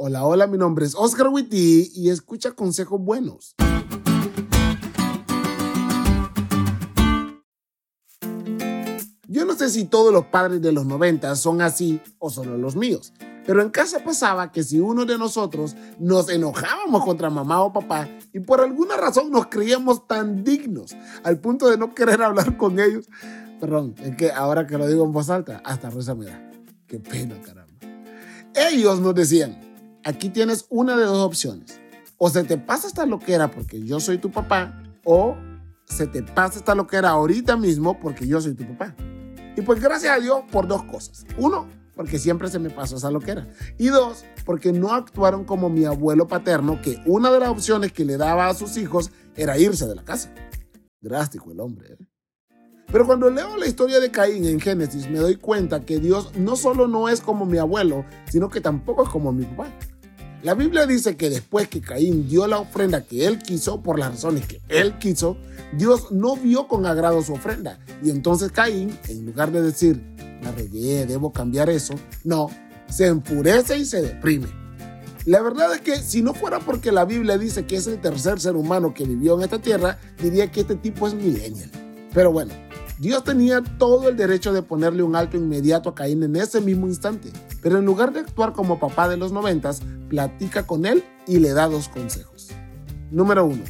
Hola, hola, mi nombre es Oscar Witty y escucha consejos buenos. Yo no sé si todos los padres de los 90 son así o solo los míos, pero en casa pasaba que si uno de nosotros nos enojábamos contra mamá o papá y por alguna razón nos creíamos tan dignos al punto de no querer hablar con ellos, perdón, es que ahora que lo digo en voz alta, hasta risa me da. Qué pena, caramba. Ellos nos decían, aquí tienes una de dos opciones. O se te pasa esta loquera porque yo soy tu papá, o se te pasa esta loquera ahorita mismo porque yo soy tu papá. Y pues gracias a Dios por dos cosas. Uno, porque siempre se me pasó esa loquera. Y dos, porque no actuaron como mi abuelo paterno, que una de las opciones que le daba a sus hijos era irse de la casa. Drástico el hombre. ¿eh? Pero cuando leo la historia de Caín en Génesis, me doy cuenta que Dios no solo no es como mi abuelo, sino que tampoco es como mi papá. La Biblia dice que después que Caín dio la ofrenda que él quiso, por las razones que él quiso, Dios no vio con agrado su ofrenda. Y entonces Caín, en lugar de decir, la regué, debo cambiar eso, no, se enfurece y se deprime. La verdad es que si no fuera porque la Biblia dice que es el tercer ser humano que vivió en esta tierra, diría que este tipo es millennial. Pero bueno, Dios tenía todo el derecho de ponerle un alto inmediato a Caín en ese mismo instante, pero en lugar de actuar como papá de los noventas, platica con él y le da dos consejos. Número uno,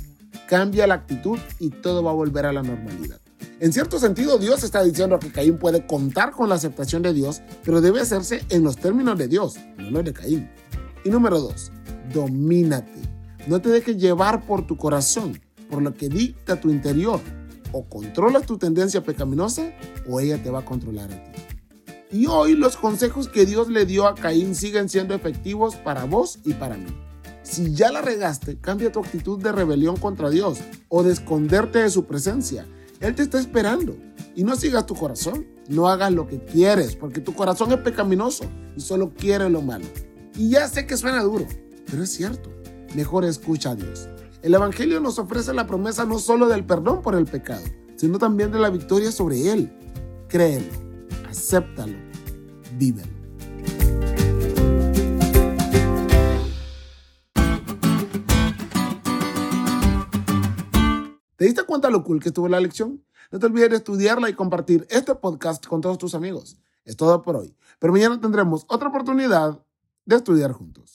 cambia la actitud y todo va a volver a la normalidad. En cierto sentido, Dios está diciendo que Caín puede contar con la aceptación de Dios, pero debe hacerse en los términos de Dios, no los de Caín. Y número dos, domínate. No te dejes llevar por tu corazón, por lo que dicta tu interior o controlas tu tendencia pecaminosa o ella te va a controlar a ti. Y hoy los consejos que Dios le dio a Caín siguen siendo efectivos para vos y para mí. Si ya la regaste, cambia tu actitud de rebelión contra Dios o de esconderte de su presencia. Él te está esperando. Y no sigas tu corazón. No hagas lo que quieres, porque tu corazón es pecaminoso y solo quiere lo malo. Y ya sé que suena duro, pero es cierto. Mejor escucha a Dios. El Evangelio nos ofrece la promesa no solo del perdón por el pecado, sino también de la victoria sobre él. Créelo, acéptalo, vívelo. ¿Te diste cuenta lo cool que estuvo la lección? No te olvides de estudiarla y compartir este podcast con todos tus amigos. Es todo por hoy, pero mañana tendremos otra oportunidad de estudiar juntos.